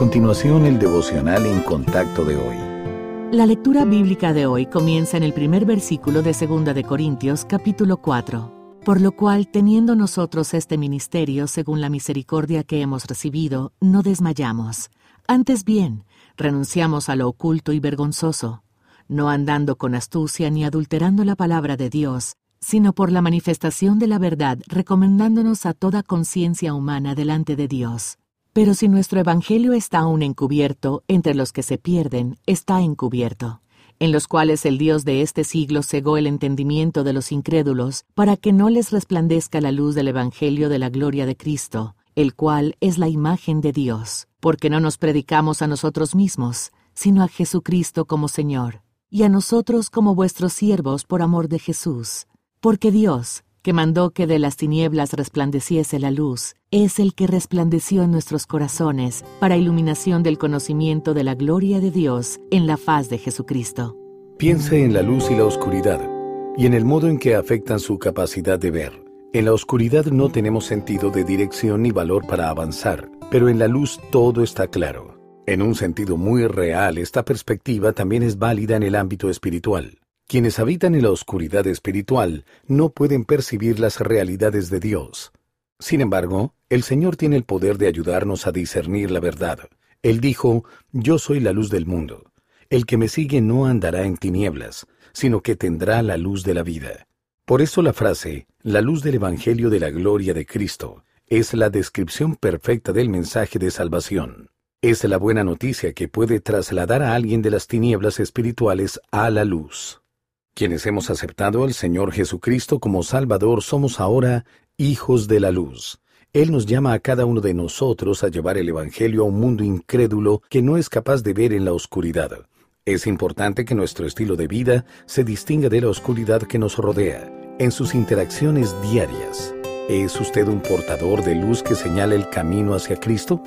continuación el devocional en contacto de hoy. La lectura bíblica de hoy comienza en el primer versículo de 2 de Corintios capítulo 4. Por lo cual, teniendo nosotros este ministerio según la misericordia que hemos recibido, no desmayamos. Antes bien, renunciamos a lo oculto y vergonzoso, no andando con astucia ni adulterando la palabra de Dios, sino por la manifestación de la verdad, recomendándonos a toda conciencia humana delante de Dios. Pero si nuestro Evangelio está aún encubierto, entre los que se pierden, está encubierto, en los cuales el Dios de este siglo cegó el entendimiento de los incrédulos, para que no les resplandezca la luz del Evangelio de la gloria de Cristo, el cual es la imagen de Dios, porque no nos predicamos a nosotros mismos, sino a Jesucristo como Señor, y a nosotros como vuestros siervos por amor de Jesús, porque Dios, que mandó que de las tinieblas resplandeciese la luz, es el que resplandeció en nuestros corazones para iluminación del conocimiento de la gloria de Dios en la faz de Jesucristo. Piense en la luz y la oscuridad, y en el modo en que afectan su capacidad de ver. En la oscuridad no tenemos sentido de dirección ni valor para avanzar, pero en la luz todo está claro. En un sentido muy real, esta perspectiva también es válida en el ámbito espiritual. Quienes habitan en la oscuridad espiritual no pueden percibir las realidades de Dios. Sin embargo, el Señor tiene el poder de ayudarnos a discernir la verdad. Él dijo, Yo soy la luz del mundo. El que me sigue no andará en tinieblas, sino que tendrá la luz de la vida. Por eso la frase, la luz del Evangelio de la gloria de Cristo, es la descripción perfecta del mensaje de salvación. Es la buena noticia que puede trasladar a alguien de las tinieblas espirituales a la luz. Quienes hemos aceptado al Señor Jesucristo como Salvador somos ahora hijos de la luz. Él nos llama a cada uno de nosotros a llevar el Evangelio a un mundo incrédulo que no es capaz de ver en la oscuridad. Es importante que nuestro estilo de vida se distinga de la oscuridad que nos rodea, en sus interacciones diarias. ¿Es usted un portador de luz que señala el camino hacia Cristo?